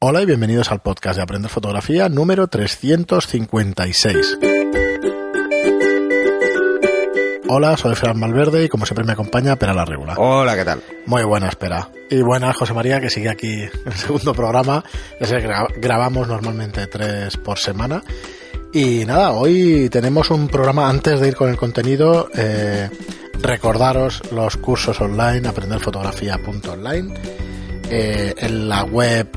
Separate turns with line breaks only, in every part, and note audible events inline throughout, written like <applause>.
Hola y bienvenidos al podcast de Aprender Fotografía número 356. Hola, soy Fran Malverde y como siempre me acompaña Pera la Regula.
Hola, ¿qué tal?
Muy buena espera. Y buenas José María que sigue aquí en el segundo programa. Sé que gra- grabamos normalmente tres por semana. Y nada, hoy tenemos un programa antes de ir con el contenido. eh, recordaros los cursos online, aprenderfotografía.online. Eh, en la web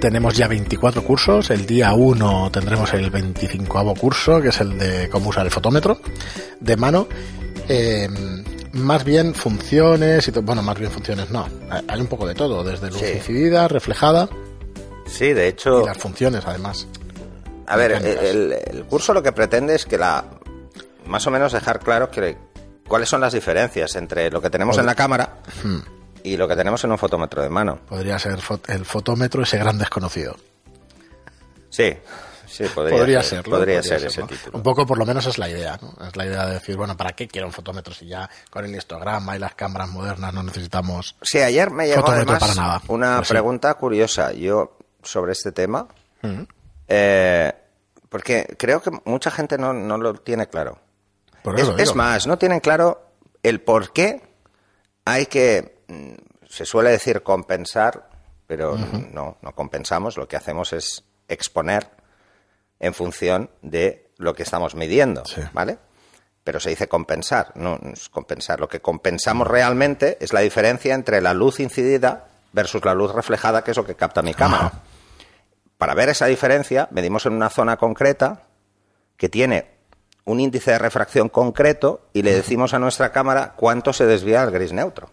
tenemos ya 24 cursos. El día 1 tendremos el 25 curso, que es el de cómo usar el fotómetro de mano. Eh, más bien funciones y bueno, más bien funciones no. Hay- un poco de todo, desde luz
Sí.
incidida, reflejada
Sí, de
y
hecho,
las funciones además.
a ver, el, el curso lo que pretende es que la más o menos dejar claro que cuáles son las diferencias entre lo que tenemos en la cámara
Hmm.
Y lo que tenemos en un fotómetro de mano.
Podría ser el fotómetro ese gran desconocido.
Sí, sí, podría,
Podría
ser,
serlo.
podría
podría
ser ese título.
Un poco por lo menos es la idea, ¿no? Es la idea de decir, bueno, ¿para qué quiero un fotómetro si ya con el histograma y las cámaras modernas no necesitamos...
Sí, ayer me llegó
Fotómetro
además
para nada.
una
Pues sí.
pregunta curiosa yo sobre este tema,
Mm.
eh, porque creo que mucha gente no, no lo tiene claro.
Por
Es,
eso
es
digo.
más, no tienen claro el por qué hay que, se suele decir compensar, pero no, no compensamos, lo que hacemos es exponer en función de lo que estamos midiendo,
Sí.
¿vale? Pero se dice compensar, no es compensar. Lo que compensamos realmente es la diferencia entre la luz incidida versus la luz reflejada, que es lo que capta mi cámara. Para ver esa diferencia, medimos en una zona concreta que tiene un índice de refracción concreto y le decimos a nuestra cámara cuánto se desvía al gris neutro.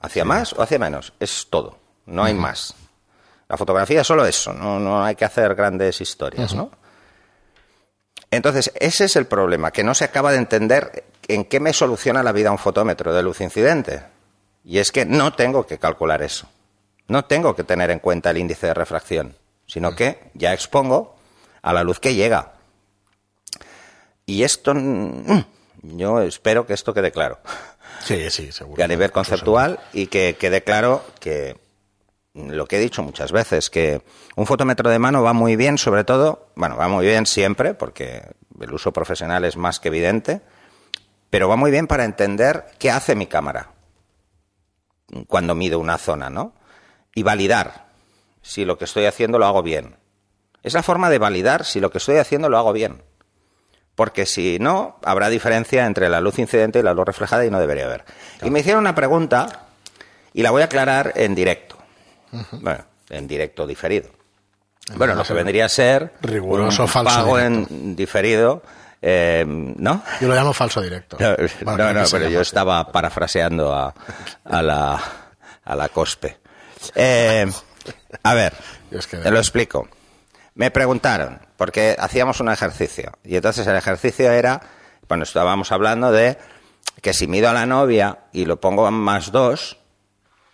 ¿Hacia más o hacia menos? Es todo, no hay más. La fotografía es solo eso, no, no hay que hacer grandes historias, ¿no? Entonces, ese es el problema, que no se acaba de entender en qué me soluciona la vida un fotómetro de luz incidente. Y es que no tengo que calcular eso. No tengo que tener en cuenta el índice de refracción, sino que ya expongo a la luz que llega. Y esto, mm, yo espero que esto quede claro,
Sí, sí, seguro.
que a nivel conceptual y que quede claro que lo que he dicho muchas veces, que un fotómetro de mano va muy bien, sobre todo, bueno, va muy bien siempre, porque el uso profesional es más que evidente, pero va muy bien para entender qué hace mi cámara cuando mido una zona, ¿no? Y validar si lo que estoy haciendo lo hago bien. Es la forma de validar si lo que estoy haciendo lo hago bien. Porque si no, habrá diferencia entre la luz incidente y la luz reflejada y no debería haber. Y me hicieron una pregunta y la voy a aclarar en directo. Bueno, en directo diferido. Bueno, lo que vendría a ser
Riguroso
un
falso
pago
directo.
en diferido, eh, ¿no?
Yo lo llamo falso directo.
No,
Bueno,
no, pero yo estaba parafraseando a, a la, a la COSPE. Eh, a ver, <laughs>
Yo es que-
te lo explico. Me preguntaron, porque hacíamos un ejercicio, y entonces el ejercicio era, bueno, estábamos hablando de que si mido a la novia y lo pongo en más dos,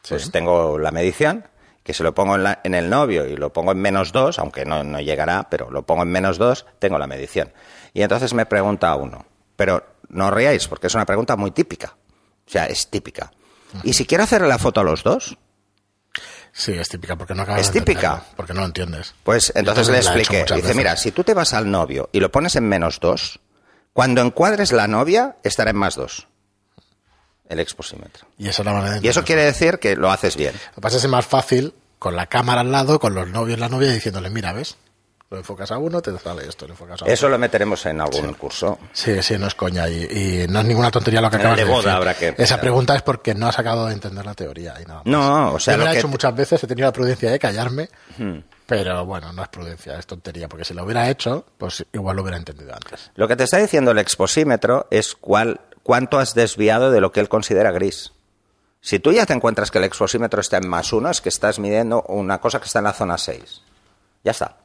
pues tengo la medición, que si lo pongo en, la- en el novio y lo pongo en menos dos, aunque no, no llegará, pero lo pongo en menos dos, tengo la medición. Y entonces me pregunta uno, pero no os riáis, porque es una pregunta muy típica. O sea, es típica. ¿Y si quiero hacerle la foto a los dos?
Sí, es típica porque no acabas
Es
de
típica.
Porque no lo entiendes.
Pues entonces le
he
expliqué. Dice,
veces.
mira, si tú te vas al novio y lo pones en menos dos, cuando encuadres la novia, estará en más dos. El exposímetro.
Y la manera
eso quiere decir que lo haces bien.
Lo que pasa es que es más fácil con la cámara al lado, con los novios la novia diciéndole, mira, ¿ves? Lo enfocas a uno, te sale esto, lo enfocas a otro.
Eso lo meteremos en algún curso.
Sí, sí, no es coña. Y, y no es ninguna tontería lo que
el
acabas
de
de
boda
decir.
habrá que-
Esa pregunta es porque no has acabado de entender la teoría y nada más.
No, o sea,
Yo me
lo
la he
que
hecho muchas veces, he tenido la prudencia de callarme, pero bueno, no es prudencia, es tontería, porque si lo hubiera hecho, pues igual lo hubiera entendido antes.
Lo que te está diciendo el exposímetro es cuál, cuánto has desviado de lo que él considera gris. Si tú ya te encuentras que el exposímetro está en más uno, es que estás midiendo una cosa que está en la zona 6. Ya está.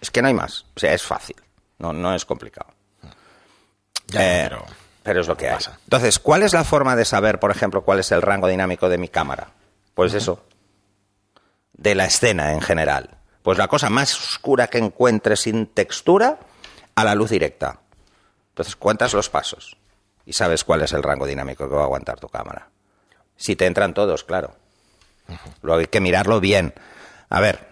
Es que no hay más. O sea, es fácil. No, no es complicado.
Ya,
Eh,
pero...
pero es lo que hay.
pasa.
Entonces, ¿cuál es la forma de saber, por ejemplo, cuál es el rango dinámico de mi cámara? Pues eso. De la escena en general. Pues la cosa más oscura que encuentres sin textura a la luz directa. Entonces cuentas los pasos y sabes cuál es el rango dinámico que va a aguantar tu cámara. Si te entran todos, claro. Luego hay que mirarlo bien. A ver,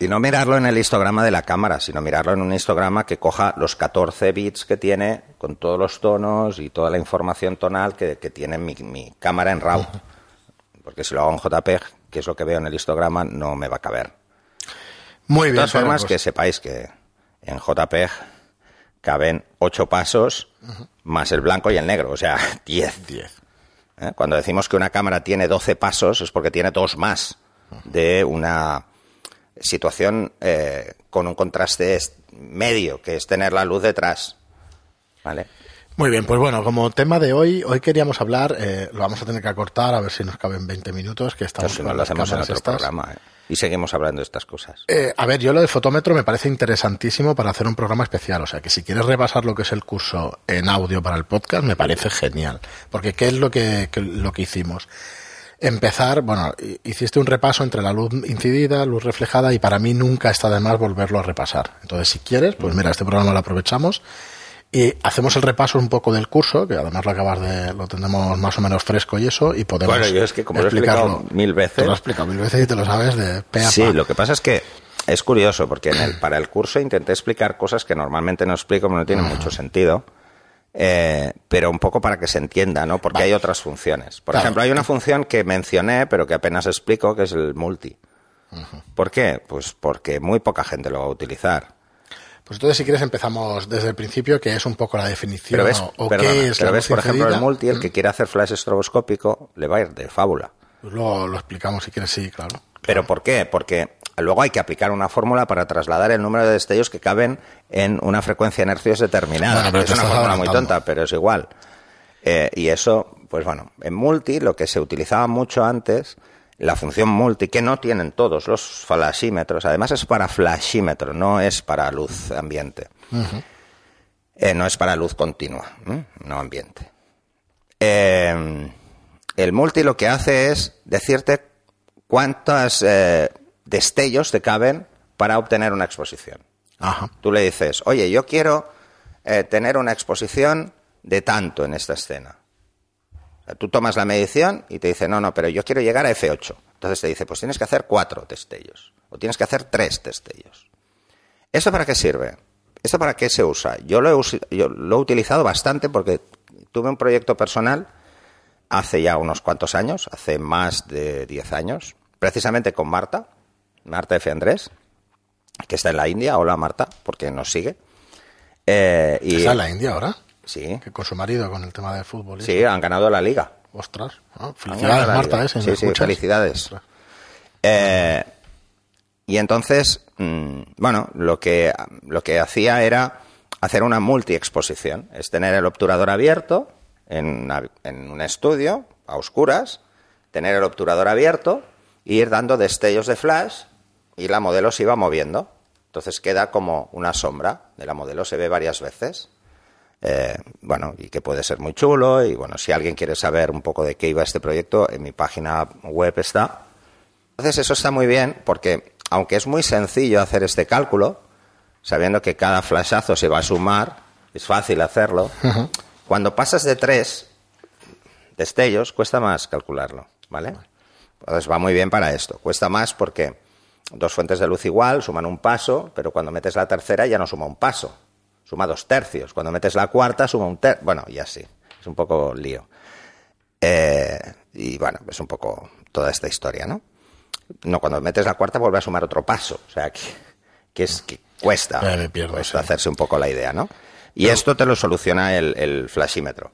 Y no mirarlo en el histograma de la cámara, sino mirarlo en un histograma que coja los 14 bits que tiene, con todos los tonos y toda la información tonal que, que tiene mi, mi cámara en RAW. <laughs> Porque si lo hago en JPEG, que es lo que veo en el histograma, no me va a caber.
Muy
De
bien.
todas
Pedro,
formas,
pues,
que sepáis que en JPEG caben 8 pasos más el blanco y el negro, o sea, <laughs> 10.
10.
¿eh? Cuando decimos que una cámara tiene 12 pasos es porque tiene dos más de una situación eh, con un contraste medio, que es tener la luz detrás. ¿Vale?
Muy bien, pues bueno, como tema de hoy, hoy queríamos hablar, eh, lo vamos a tener que acortar, a ver si nos caben 20 minutos, que estamos
si no lo hacemos en otro
estas.
programa ¿eh? y seguimos hablando de estas cosas.
Eh, a ver, yo lo del fotómetro me parece interesantísimo para hacer un programa especial. O sea, que si quieres repasar lo que es el curso en audio para el podcast, me parece genial. Porque ¿qué es lo que, que- lo que hicimos? Empezar, bueno, hi- hiciste un repaso entre la luz incidida, luz reflejada, y para mí nunca está de más volverlo a repasar. Entonces, si quieres, pues mira, este programa lo aprovechamos y hacemos el repaso un poco del curso, que además lo acabas de, lo tendremos más o menos fresco y eso, y podemos
Bueno, yo es que como lo he explicado
explicarlo.
mil veces-
Te lo he explicado mil veces y te lo sabes de pe a
Sí,
pa.
lo que pasa es que es curioso porque en el, <clears throat> para el curso intenté explicar cosas que normalmente no explico, porque no tienen mucho sentido, eh, pero un poco para que se entienda, ¿no? Porque hay otras funciones. Por
Claro.
ejemplo, hay una función que mencioné, pero que apenas explico, que es el multi. ¿Por qué? Pues porque muy poca gente lo va a utilizar.
Pues entonces, si quieres, empezamos desde el principio, que es un poco la definición
Pero ves,
o,
perdona,
qué es
pero
la
ves
luz
por ejemplo, el multi, el que quiere hacer flash estroboscópico, le va a ir de fábula.
Pues luego lo explicamos si quieres, sí, claro.
¿Pero por qué? Porque luego hay que aplicar una fórmula para trasladar el número de destellos que caben en una frecuencia de hercios determinada.
Bueno,
es una fórmula muy tonta, pero es igual. Eh, y eso, pues bueno, en multi lo que se utilizaba mucho antes, la función multi, que no tienen todos los flashímetros, además es para flashímetro, no es para luz ambiente. Eh, no es para luz continua, ¿eh? no ambiente. Eh, el multi lo que hace es decirte cuántos eh, destellos te caben para obtener una exposición.
Ajá.
Tú le dices, oye, yo quiero eh, tener una exposición de tanto en esta escena. O sea, Tú tomas la medición y te dice, no, no, pero yo quiero llegar a F8. Entonces te dice, pues tienes que hacer cuatro destellos. O tienes que hacer tres destellos. ¿Esto para qué sirve? ¿Esto para qué se usa? Yo lo he, yo lo he utilizado bastante porque tuve un proyecto personal hace ya unos cuantos años, hace más de 10 años, precisamente con Marta, Marta F. Andrés, que está en la India. Hola Marta, porque nos sigue. Eh, y,
¿Está en la India ahora?
Sí,
Que con su marido, con el tema del fútbol.
sí,
eso.
han ganado la liga.
Ostras. ¿no?
Han
Felicidades, Marta. ¿eh? Si
sí, sí, felicidades. Eh, y entonces, mm, bueno, lo que, lo que hacía era hacer una multiexposición, es tener el obturador abierto en, una- en un estudio, a oscuras, tener el obturador abierto e ir dando destellos de flash y la modelo se iba moviendo. Entonces queda como una sombra de la modelo, se ve varias veces. Eh, bueno, y que puede ser muy chulo. Y bueno, si alguien quiere saber un poco de qué iba este proyecto, en mi página web está. Entonces eso está muy bien porque, aunque es muy sencillo hacer este cálculo, sabiendo que cada flashazo se va a sumar, es fácil hacerlo. Cuando pasas de tres destellos, cuesta más calcularlo, ¿vale? Entonces va muy bien para esto. Cuesta más porque dos fuentes de luz igual suman un paso, pero cuando metes la tercera ya no suma un paso, suma dos tercios. Cuando metes la cuarta suma un tercio. Bueno, y así. Es un poco lío. Eh, y bueno, es un poco toda esta historia, ¿no? No, cuando metes la cuarta vuelve a sumar otro paso. O sea, que, que es que cuesta,
me pierdo,
cuesta
sí.
hacerse un poco la idea, ¿no? Y esto te lo soluciona el, el flashímetro.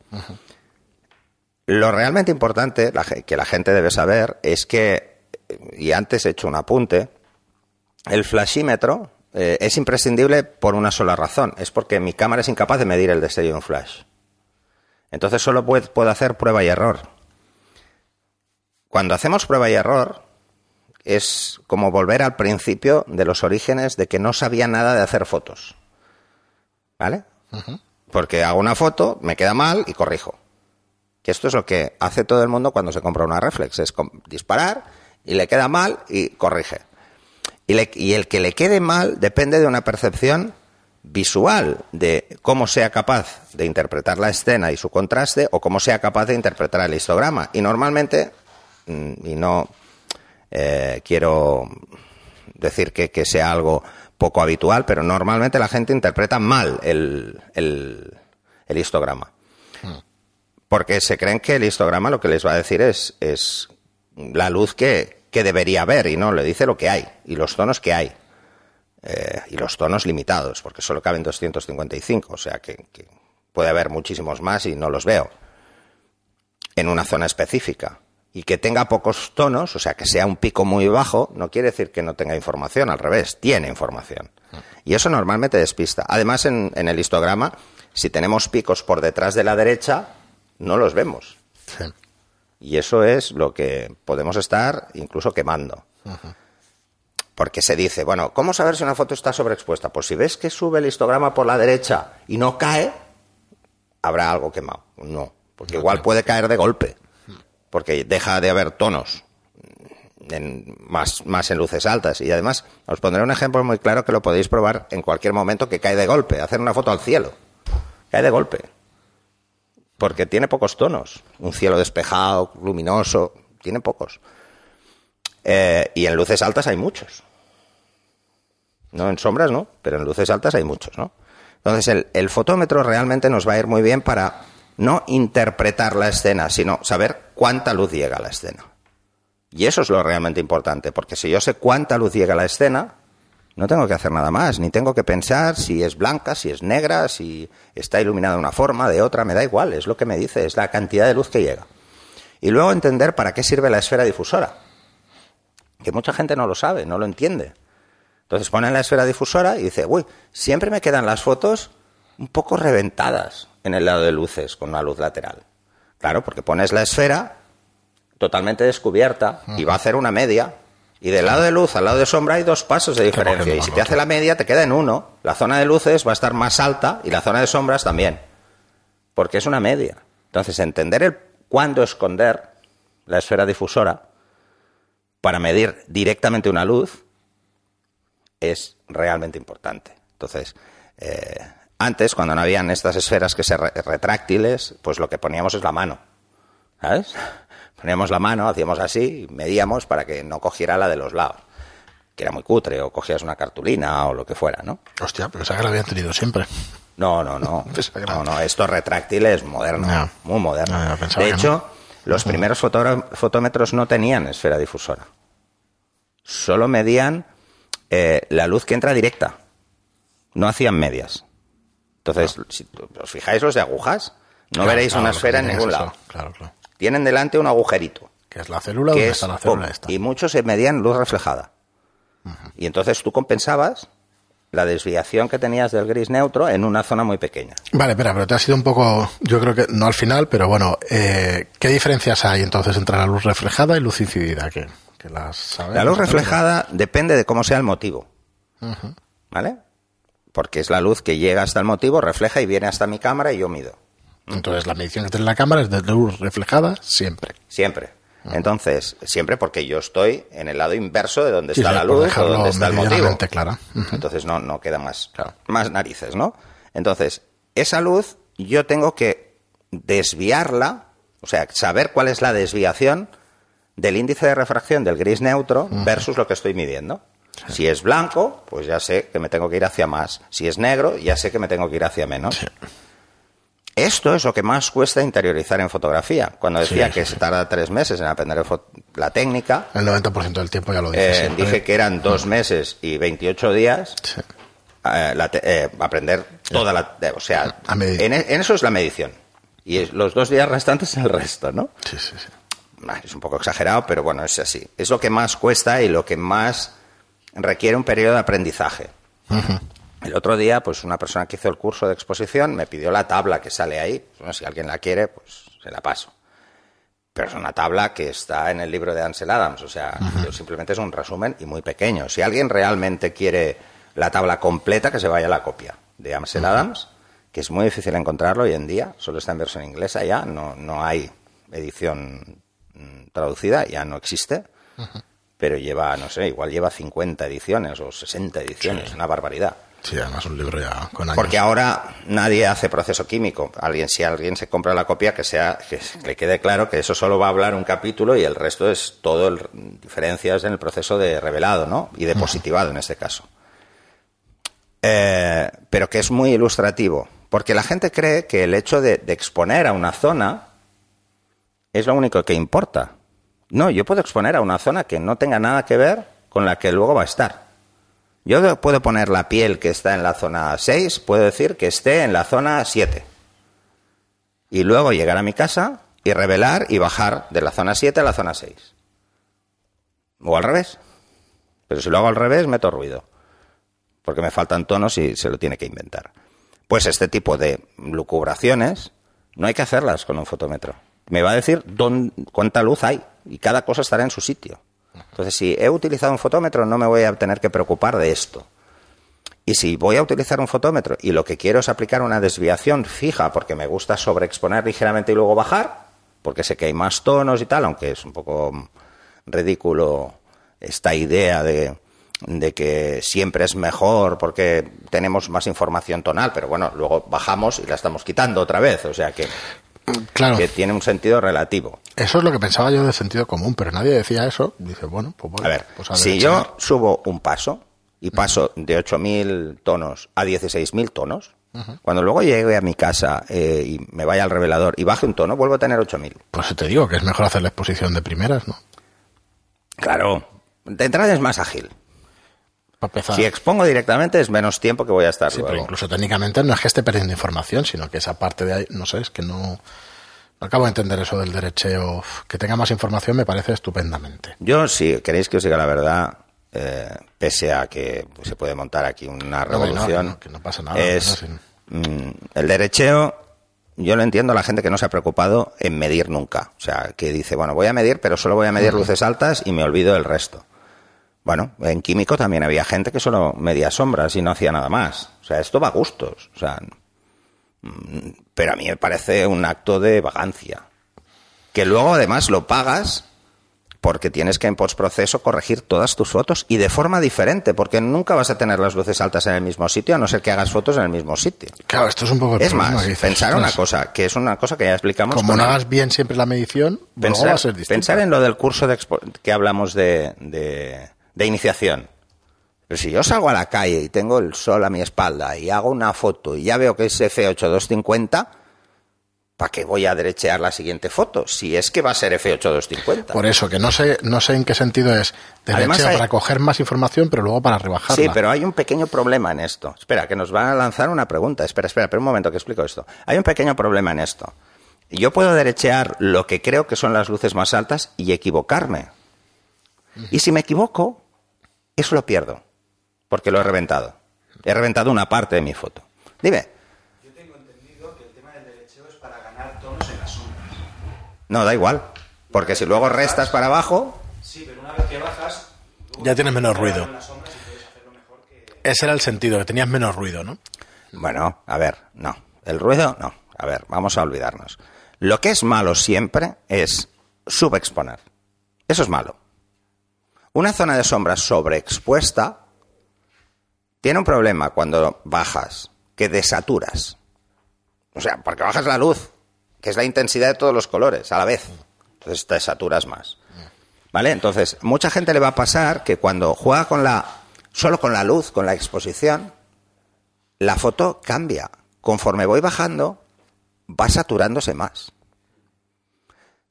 Lo realmente importante la que la gente debe saber es que, y antes he hecho un apunte, el flashímetro eh, es imprescindible por una sola razón. Es porque mi cámara es incapaz de medir el destello de un flash. Entonces solo puedo, puedo hacer prueba y error. Cuando hacemos prueba y error, es como volver al principio de los orígenes de que no sabía nada de hacer fotos. ¿Vale? Porque hago una foto, me queda mal y corrijo. Que esto es lo que hace todo el mundo cuando se compra una reflex, es disparar y le queda mal y corrige. Y, le- y el que le quede mal depende de una percepción visual de cómo sea capaz de interpretar la escena y su contraste o cómo sea capaz de interpretar el histograma. Y normalmente, mm, y no eh, quiero decir que, que sea algo poco habitual, pero normalmente la gente interpreta mal el, el, el histograma. Porque se creen que el histograma lo que les va a decir es, es la luz que, que debería haber y no, le dice lo que hay y los tonos que hay. Eh, y los tonos limitados, porque solo caben 255, o sea que, que puede haber muchísimos más y no los veo en una zona específica. Y que tenga pocos tonos, o sea, que sea un pico muy bajo, no quiere decir que no tenga información, al revés, tiene información. Y eso normalmente despista. Además, en, en el histograma, si tenemos picos por detrás de la derecha, no los vemos.
Sí.
Y eso es lo que podemos estar incluso quemando. Porque se dice, bueno, ¿cómo saber si una foto está sobreexpuesta? Pues si ves que sube el histograma por la derecha y no cae, habrá algo quemado. No, porque igual puede caer de golpe, porque deja de haber tonos en- más, más en luces altas. Y además, os pondré un ejemplo muy claro que lo podéis probar en cualquier momento que cae de golpe, hacer una foto al cielo. Cae de golpe. Porque tiene pocos tonos. Un cielo despejado, luminoso, tiene pocos. Eh, y en luces altas hay muchos. No en sombras, no, pero en luces altas hay muchos, ¿no? Entonces el, el fotómetro realmente nos va a ir muy bien para no interpretar la escena, sino saber cuánta luz llega a la escena. Y eso es lo realmente importante, porque si yo sé cuánta luz llega a la escena, no tengo que hacer nada más, ni tengo que pensar si es blanca, si es negra, si está iluminada de una forma, de otra, me da igual, es lo que me dice, es la cantidad de luz que llega. Y luego entender para qué sirve la esfera difusora, que mucha gente no lo sabe, no lo entiende. Entonces ponen la esfera difusora y dice, uy, siempre me quedan las fotos un poco reventadas en el lado de luces con una luz lateral. Claro, porque pones la esfera totalmente descubierta y va a hacer una media. Y del lado de luz al lado de sombra hay dos pasos de diferencia. Y si te hace la media, te queda en uno. La zona de luces va a estar más alta y la zona de sombras también. Porque es una media. Entonces, entender el cuándo esconder la esfera difusora para medir directamente una luz es realmente importante. Entonces, eh, antes, cuando no habían estas esferas que se re- retráctiles, pues lo que poníamos es la mano. ¿Sabes? Poníamos la mano, hacíamos así, y medíamos para que no cogiera la de los lados. Que era muy cutre, o cogías una cartulina o lo que fuera, ¿no?
Hostia, pero esa que la habían tenido siempre.
No, no, no. <laughs> No, no, esto retráctil es moderno, muy moderno. De hecho, los primeros fotómetros no tenían esfera difusora. Solo medían eh, la luz que entra directa. No hacían medias. Entonces, si os fijáis los de agujas, no
Claro,
veréis
claro,
una esfera en
es
ningún
eso.
lado.
Claro, claro.
Tienen delante un agujerito.
Que es la célula
que
donde
es
está la célula esta.
Y muchos se medían luz reflejada. Y entonces tú compensabas la desviación que tenías del gris neutro en una zona muy pequeña.
Vale, espera, pero te ha sido un poco, yo creo que no al final, pero bueno, eh, ¿qué diferencias hay entonces entre la luz reflejada y luz incidida? Que, que las sabemos
La luz reflejada depende de cómo sea el motivo. ¿Vale? Porque es la luz que llega hasta el motivo, refleja y viene hasta mi cámara y yo mido.
Entonces la medición que tiene la cámara es de luz reflejada siempre.
Siempre. Entonces, siempre porque yo estoy en el lado inverso de donde
Sí,
está
sí,
la luz o donde está el motivo. Entonces no, no queda más,
Claro.
más narices, ¿no? Entonces, esa luz yo tengo que desviarla, o sea, saber cuál es la desviación del índice de refracción del gris neutro versus lo que estoy midiendo. Si es blanco, pues ya sé que me tengo que ir hacia más. Si es negro, ya sé que me tengo que ir hacia menos. Esto es lo que más cuesta interiorizar en fotografía. Cuando decía
Sí,
que
sí,
se tarda tres meses en aprender la técnica,
El 90% del tiempo ya lo
eh,
siempre.
dije que eran dos meses y 28 días
Sí.
eh, la eh, aprender toda la... eh, o sea, en, e- en eso es la medición. Y es- los dos días restantes el resto, ¿no?
Sí, sí, sí.
Ah, Es un poco exagerado, pero bueno, es así. Es lo que más cuesta y lo que más requiere un periodo de aprendizaje. El otro día, pues una persona que hizo el curso de exposición me pidió la tabla que sale ahí. Bueno, si alguien la quiere, pues se la paso. Pero es una tabla que está en el libro de Ansel Adams. O sea, yo simplemente es un resumen y muy pequeño. Si alguien realmente quiere la tabla completa, que se vaya a la copia de Ansel Adams, que es muy difícil encontrarlo hoy en día. Solo está en versión inglesa ya. No, no hay edición mm, traducida, ya no existe. Pero lleva, no sé, igual lleva 50 ediciones o 60 ediciones, una barbaridad.
Sí, además un libro ya con años.
Porque ahora nadie hace proceso químico. Alguien, si alguien se compra la copia, que sea que le quede claro que eso solo va a hablar un capítulo y el resto es todo el, diferencias en el proceso de revelado, ¿no? Y de positivado en este caso. Eh, pero que es muy ilustrativo, porque la gente cree que el hecho de, de exponer a una zona es lo único que importa. No, yo puedo exponer a una zona que no tenga nada que ver con la que luego va a estar. Yo puedo poner la piel que está en la zona 6, puedo decir que esté en la zona 7. Y luego llegar a mi casa y revelar y bajar de la zona 7 a la zona 6. O al revés. Pero si lo hago al revés, meto ruido. Porque me faltan tonos y se lo tiene que inventar. Pues este tipo de lucubraciones no hay que hacerlas con un fotómetro. Me va a decir dónde, cuánta luz hay y cada cosa estará en su sitio. Entonces, si he utilizado un fotómetro, no me voy a tener que preocupar de esto. Y si voy a utilizar un fotómetro y lo que quiero es aplicar una desviación fija porque me gusta sobreexponer ligeramente y luego bajar, porque sé que hay más tonos y tal, aunque es un poco ridículo esta idea de, de que siempre es mejor porque tenemos más información tonal, pero bueno, luego bajamos y la estamos quitando otra vez, o sea que
Claro.
que tiene un sentido relativo.
Eso es lo que pensaba yo de sentido común, pero nadie decía eso. Dice, bueno, pues vale,
A ver,
pues a
si yo subo un paso y paso de 8.000 tonos a 16.000 tonos, cuando luego llegue a mi casa eh, y me vaya al revelador y baje un tono, vuelvo a tener 8.000.
Pues te digo que es mejor hacer la exposición de primeras, ¿no?
Claro, de entrada es más ágil.
Empezar.
Si expongo directamente es menos tiempo que voy a estar
Sí, pero incluso técnicamente no es que esté perdiendo información, sino que esa parte de ahí, no sé, es que no, no acabo de entender eso del derecheo. Que tenga más información me parece estupendamente.
Yo, si queréis que os diga la verdad, eh, pese a que pues, se puede montar aquí una
No, no,
revolución,
que no, que pasa nada,
es mm, el derecheo. Yo lo entiendo a la gente que no se ha preocupado en medir nunca. O sea, que dice, bueno, voy a medir, pero solo voy a medir luces altas y me olvido del resto. Bueno, en químico también había gente que solo medía sombras y no hacía nada más. O sea, esto va a gustos. O sea, mm, pero a mí me parece un acto de vagancia. Que luego además lo pagas porque tienes que en postproceso corregir todas tus fotos y de forma diferente, porque nunca vas a tener las luces altas en el mismo sitio, a no ser que hagas fotos en el mismo sitio.
Claro, esto es un poco el
Es
problema
más,
que
pensar una cosa, que es una cosa que ya explicamos.
Como no hagas bien siempre la medición, luego va a
pensar,
ser distinto.
pensar en lo del curso de expo- que hablamos de, de- de iniciación. Pero si yo salgo a la calle y tengo el sol a mi espalda y hago una foto y ya veo que es F8250, ¿para qué voy a derechear la siguiente foto? Si es que va a ser F8250.
Por eso, que no sé, no sé en qué sentido es derecheo
hay-
para coger más información, pero luego para rebajarla.
Sí, pero hay un pequeño problema en esto. Espera, que nos van a lanzar una pregunta. Espera, espera, espera un momento que explico esto. Hay un pequeño problema en esto. Yo puedo derechear lo que creo que son las luces más altas y equivocarme. Y si me equivoco, eso lo pierdo, porque lo he reventado. He reventado una parte de mi foto. Dime.
Yo tengo entendido que el tema del derecheo es para ganar tonos en las sombras.
No, da igual. Porque si luego restas para abajo,
Sí, pero una vez que bajas,
Ya tienes menos ruido.
en las sombras y puedes hacerlo mejor que...
Ese era el sentido, que tenías menos ruido, ¿no?
Bueno, a ver, no. El ruido, no. A ver, vamos a olvidarnos. Lo que es malo siempre es subexponer. Eso es malo. Una zona de sombra sobreexpuesta tiene un problema cuando bajas, que desaturas. O sea, porque bajas la luz, que es la intensidad de todos los colores a la vez. Entonces te saturas más. ¿Vale? Entonces, mucha gente le va a pasar que cuando juega con la solo con la luz, con la exposición, la foto cambia. Conforme voy bajando, va saturándose más.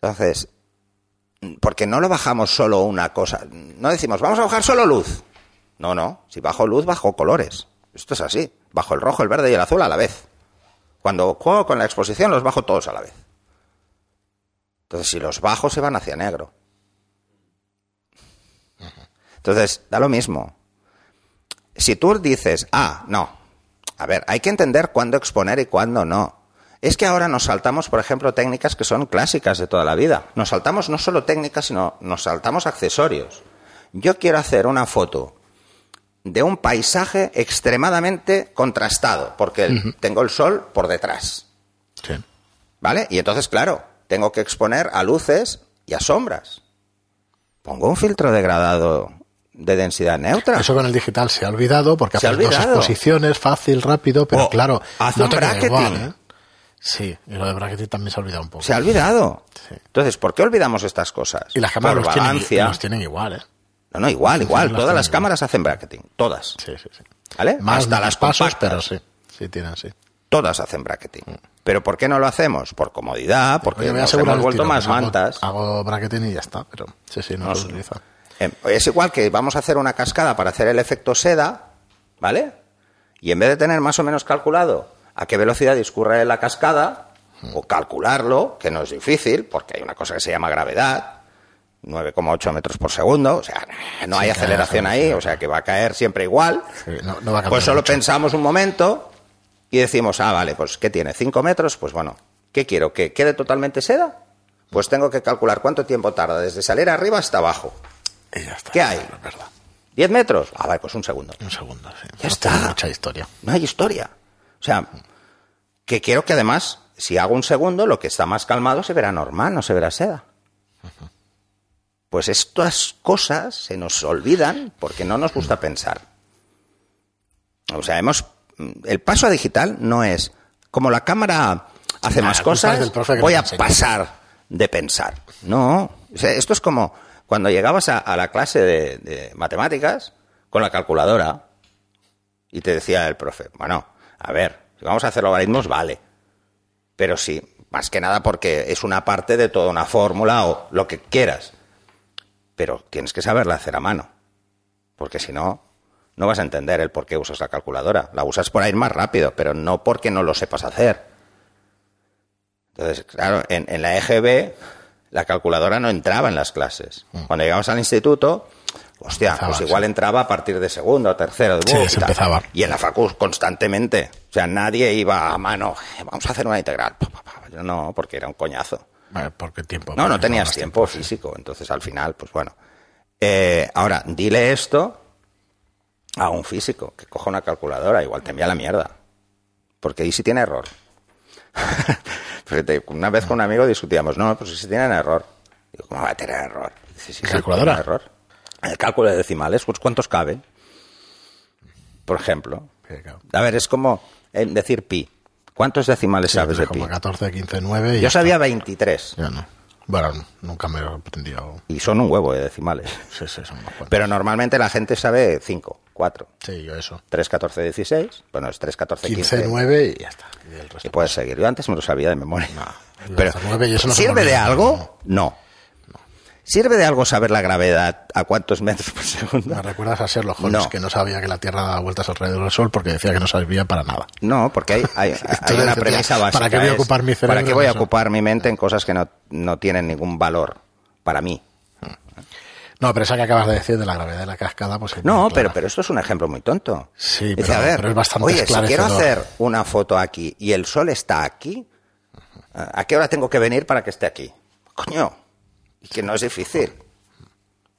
Entonces, porque no lo bajamos solo una cosa. No decimos, vamos a bajar solo luz. No, no. Si bajo luz, bajo colores. Esto es así. Bajo el rojo, el verde y el azul a la vez. Cuando juego con la exposición, los bajo todos a la vez. Entonces, si los bajo, se van hacia negro. Entonces, da lo mismo. Si tú dices, ah, no, a ver, hay que entender cuándo exponer y cuándo no. Es que ahora nos saltamos, por ejemplo, técnicas que son clásicas de toda la vida. Nos saltamos no solo técnicas, sino nos saltamos accesorios. Yo quiero hacer una foto de un paisaje extremadamente contrastado, porque tengo el sol por detrás.
Sí.
¿Vale? Y entonces, claro, tengo que exponer a luces y a sombras. Pongo un filtro degradado de densidad neutra.
Eso con el digital se ha olvidado porque
Se ha
haces dos exposiciones, fácil, rápido, pero
O
claro,
hace
no
un
te
bracketing.
igual, ¿eh? Sí, y lo de bracketing también se ha olvidado un poco.
Se ha olvidado.
Sí.
Entonces, ¿por qué olvidamos estas cosas?
y las cámaras los tienen, los tienen igual, ¿eh?
No, no, igual, igual.
las
Todas las
igual.
cámaras hacen bracketing. Todas.
Sí, sí, sí.
¿Vale?
Más
Hasta las
pasos, pero sí. Sí, tienen, sí.
Todas hacen bracketing. ¿Pero por qué no lo hacemos? Por comodidad, porque
Oye, a
nos hemos
el
vuelto
tiro,
más
hago-
mantas.
Hago, bracketing y ya está, pero sí, sí, no,
sé.
utiliza.
Eh, Es igual que vamos a hacer una cascada para hacer el efecto seda, ¿vale? Y en vez de tener más o menos calculado a qué velocidad discurre la cascada, o calcularlo, que no es difícil, porque hay una cosa que se llama gravedad, 9,8 metros por segundo, o sea, no
Sí,
hay aceleración ahí, o sea que va a caer siempre igual.
Sí, no, no va a cambiar
Pues solo
mucho.
pensamos un momento y decimos, ah, vale, pues ¿qué tiene? ¿5 metros? Pues bueno, ¿qué quiero? ¿Que quede totalmente seda? Pues tengo que calcular cuánto tiempo tarda desde salir arriba hasta abajo.
Y ya está.
¿Qué hay?
Es verdad.
¿10 metros? Ah, vale, pues un segundo.
Un segundo, sí.
Ya
No
está.
mucha historia.
No hay historia. O sea, que quiero que además, si hago un segundo, lo que está más calmado se verá normal, no se verá seda. Pues estas cosas se nos olvidan porque no nos gusta pensar. O sea, hemos el paso a digital no es como la cámara hace
Nah,
más cosas, voy a pasar de pensar. No, o sea, esto es como cuando llegabas a, a la clase de, de matemáticas con la calculadora y te decía el profe, bueno, a ver, vamos a hacer logaritmos, vale. Pero sí, más que nada porque es una parte de toda una fórmula o lo que quieras. Pero tienes que saberla hacer a mano. Porque si no, no vas a entender el por qué usas la calculadora. La usas para ir más rápido, pero no porque no lo sepas hacer. Entonces, claro, en, en la EGB la calculadora no entraba en las clases. Cuando llegabas al instituto, hostia,
Empezaba,
pues igual
sí.
entraba a partir de segundo, tercero,
Sí,
uh,
se empezaba.
Y en la facu constantemente. O sea, nadie iba a mano, "Eh, vamos a hacer una integral. Yo no, porque era un coñazo.
Vale, porque tiempo.
No, no tenías tiempo físico. Entonces, al final, pues bueno. Eh, ahora, dile esto a un físico que coja una calculadora, igual te envía la mierda. Porque ahí sí tiene error. <laughs> Fíjate, una vez con un amigo discutíamos, no, pues si tienen error. Digo, ¿cómo va a tener error? Dice, sí,
¿Calculadora?
tiene error. El cálculo de decimales, pues, ¿cuántos cabe? Por ejemplo. A ver, es como eh, decir pi. ¿Cuántos decimales
Sí,
sabes de pi?
3,14, 15, 9 y
Yo sabía 23.
está. Ya no. Bueno, nunca me lo he aprendido.
Y son un huevo de decimales.
Sí, sí, son unos cuantos.
Pero normalmente la gente sabe 5, 4,
Sí, yo eso.
3, 14, 16. Bueno, es 3, 14, 15.
15, 9 y ya está. Y el
Y
resto.
puedes seguir. Yo antes me lo sabía de memoria.
yo <laughs>
Pero,
hasta nueve y eso no
¿sirve de algo? No. ¿Sirve de algo saber la gravedad a cuántos metros por segundo?
Me recuerdas a Sherlock Holmes,
No.
que no sabía que la Tierra daba vueltas alrededor del Sol porque decía que no servía para nada.
No, porque hay, hay, <laughs> hay
Entonces
una premisa básica.
¿para qué voy a ocupar mi cerebro
¿Para qué voy a ocupar mi mente en cosas que no, no tienen ningún valor para mí?
No, pero esa que acabas de decir de la gravedad de la cascada, pues es
No, pero,
clara.
pero esto es un ejemplo muy tonto.
Sí,
Dice,
pero-
a ver,
pero es bastante
oye, si quiero hacer una foto aquí y el sol está aquí, ¿a qué hora tengo que venir para que esté aquí? Coño, y que no es difícil.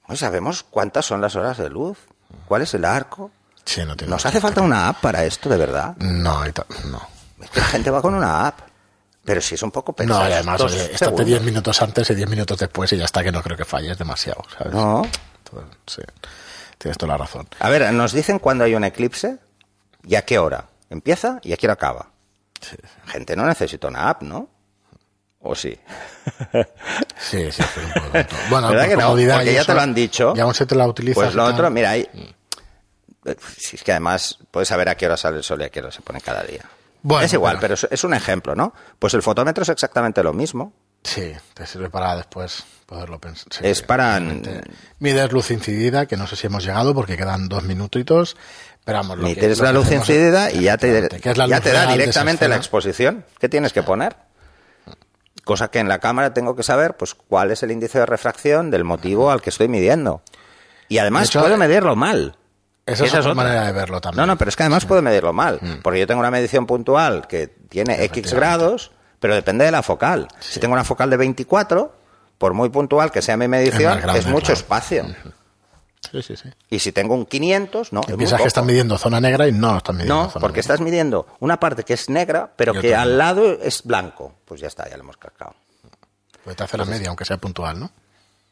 ¿No sabemos cuántas son las horas de luz? ¿Cuál es el arco?
Sí, no
¿Nos hace falta una app para esto, de verdad?
No, no.
Es que la gente va con una app. Pero si es un poco
No,
pensar.
y además, oye, estate
segundos.
10 minutos antes y 10 minutos después y ya está, que no creo que falles demasiado, ¿sabes?
No.
Entonces, sí, tienes toda la razón.
A ver, nos dicen cuando hay un eclipse y a qué hora empieza y a qué hora acaba. Gente no necesita una app, ¿no? ¿O sí? <laughs>
Sí, sí, fue un tonto. Bueno,
¿Verdad
por
que no? Porque ya
eso,
te lo han dicho.
Y aún se te la utilizas.
Pues lo
tal.
otro, mira, ahí. eh, Si es que además puedes saber a qué hora sale el sol y a qué hora se pone cada día.
Bueno,
es igual,
pero-
pero es, un ejemplo, ¿no? Pues el fotómetro es exactamente lo mismo.
Sí, te sirve para después poderlo pensar. Sí,
Es para-.
Mides luz incidida, que no sé si hemos llegado porque quedan dos minutitos. Pero vamos, lo
Mides la luz incidida y ya te, ya da directamente la exposición. ¿Qué tienes que poner? Cosa que en la cámara tengo que saber, pues, cuál es el índice de refracción del motivo al que estoy midiendo. Y además
De hecho,
puedo medirlo mal.
Esa es
Esa
otra
otra.
manera de verlo también.
No, no, pero es que además puedo medirlo mal. Porque yo tengo una medición puntual que tiene X grados, pero depende de la focal. Si tengo una focal de 24, por muy puntual que sea mi medición,
Es
mucho
claro.
espacio.
Sí, sí, sí.
Y si tengo un 500, no.
piensas que están midiendo zona negra y no están midiendo
No,
zona
porque
negra.
estás midiendo una parte que es negra, pero que al lado es blanco. Pues ya está, ya lo hemos cascado.
Pues te hace la media, aunque sea puntual, ¿no?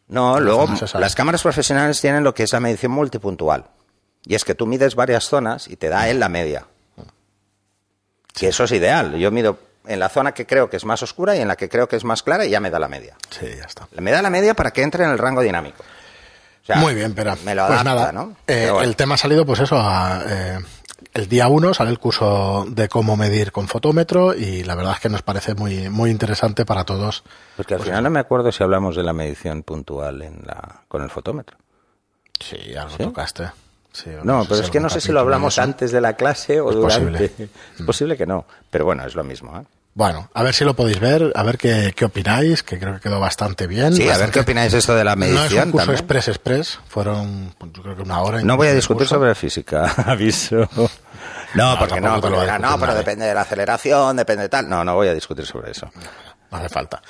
No, luego las cámaras profesionales tienen lo que es la medición multipuntual. Y es que tú mides varias zonas y te da él la media. Que eso es ideal. Yo mido en la zona que creo que es más oscura y en la que creo que es más clara y ya me da la media.
Sí, ya está.
Me da la media para que entre en el rango dinámico. Sea,
Muy bien, pero
me lo
pues
adapta,
nada,
¿no?
eh,
bueno.
el tema ha salido pues eso, a, eh, el día 1 sale el curso de cómo medir con fotómetro y la verdad es que nos parece muy, muy interesante para todos.
Porque al final no me acuerdo si hablamos de la medición puntual en la, con el fotómetro.
Sí, algo
¿Sí?
tocaste. Sí,
No,
sé
pero
si
es que no sé si lo hablamos antes de la clase o
Es
durante.
posible. <laughs>
Es posible que no. Pero bueno, es lo mismo. ¿eh?
Bueno, a ver si lo podéis ver, a ver qué, qué opináis, que creo que quedó bastante bien.
Sí, a ver
Bastante-
qué opináis de esto de la
No es un
medición
curso
también.
express express, fueron pues, yo creo que una hora.
No voy a discutir
curso.
sobre física, <laughs> aviso. No, porque no,
lo
porque
a
dirán, no,
discutir
pero depende de la aceleración, depende de tal. No, no voy a discutir sobre eso.
No hace falta.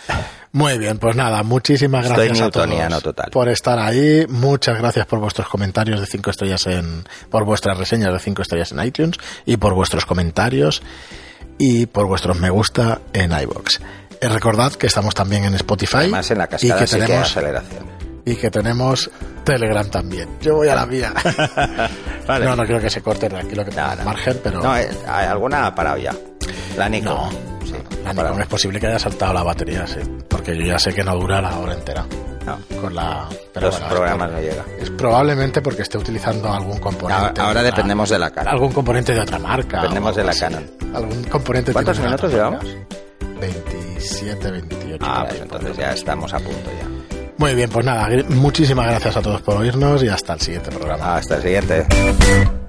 Muy bien, pues nada, muchísimas gracias a todos
total.
por estar ahí. Muchas gracias por vuestros comentarios de 5 estrellas en, por vuestras reseñas de 5 estrellas en iTunes y por vuestros comentarios y por vuestros me gusta en iBox. recordad que estamos también en Spotify
Además, en la
y que
sí que
tenemos
aceleración.
y que tenemos Telegram también. Yo voy a la mía. <laughs>
Vale.
No, no creo que se corte aquí lo que tenga
no.
margen, pero
No, eh, alguna ha parado ya. La Nico.
No.
Sí,
la
parado.
es posible que haya saltado la batería, sí, porque yo ya sé que no dura la hora entera
No.
con la. Pero
Los
bueno, es
programas no llegan.
Es probablemente porque esté utilizando algún componente.
Ahora, ahora
de otra-
dependemos de la cara.
Algún componente de otra marca.
Dependemos de la
así.
Canon.
Algún componente.
¿Cuántos minutos llevamos?
marcas. 27, 28.
Ah, pues entonces ya estamos a punto ya.
Muy bien, pues nada, muchísimas gracias a todos por oírnos y hasta el siguiente programa.
Hasta el siguiente.